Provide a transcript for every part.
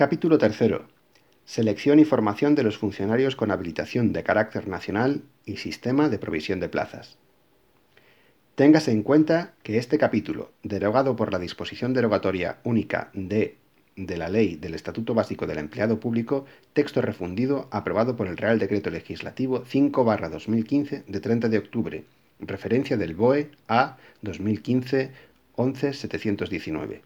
Capítulo 3. Selección y formación de los funcionarios con habilitación de carácter nacional y sistema de provisión de plazas. Téngase en cuenta que este capítulo, derogado por la disposición derogatoria única de de la Ley del Estatuto Básico del Empleado Público, texto refundido aprobado por el Real Decreto Legislativo 5-2015 de 30 de octubre, referencia del BOE a 2015 11719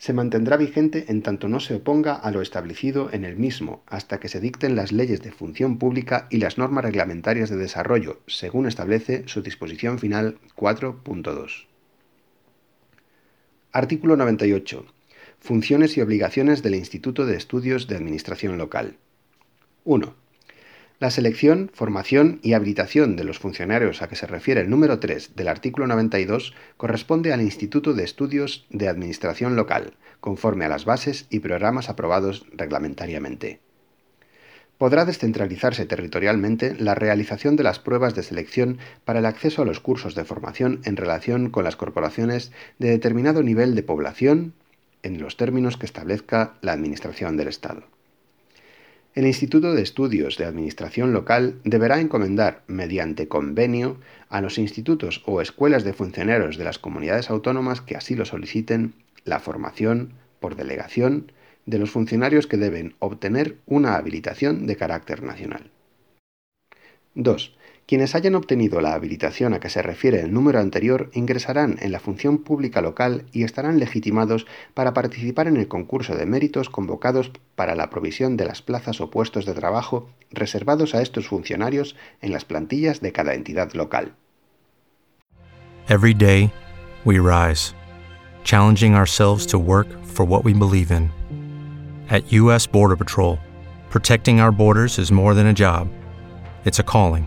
se mantendrá vigente en tanto no se oponga a lo establecido en el mismo, hasta que se dicten las leyes de función pública y las normas reglamentarias de desarrollo, según establece su disposición final 4.2. Artículo 98. Funciones y obligaciones del Instituto de Estudios de Administración Local. 1. La selección, formación y habilitación de los funcionarios a que se refiere el número 3 del artículo 92 corresponde al Instituto de Estudios de Administración Local, conforme a las bases y programas aprobados reglamentariamente. Podrá descentralizarse territorialmente la realización de las pruebas de selección para el acceso a los cursos de formación en relación con las corporaciones de determinado nivel de población en los términos que establezca la Administración del Estado. El Instituto de Estudios de Administración Local deberá encomendar, mediante convenio, a los institutos o escuelas de funcionarios de las comunidades autónomas que así lo soliciten, la formación, por delegación, de los funcionarios que deben obtener una habilitación de carácter nacional. 2. Quienes hayan obtenido la habilitación a que se refiere el número anterior ingresarán en la función pública local y estarán legitimados para participar en el concurso de méritos convocados para la provisión de las plazas o puestos de trabajo reservados a estos funcionarios en las plantillas de cada entidad local. Every day, we rise, challenging ourselves to work for what we believe in. At U.S. Border Patrol, protecting our borders is more than a job, it's a calling.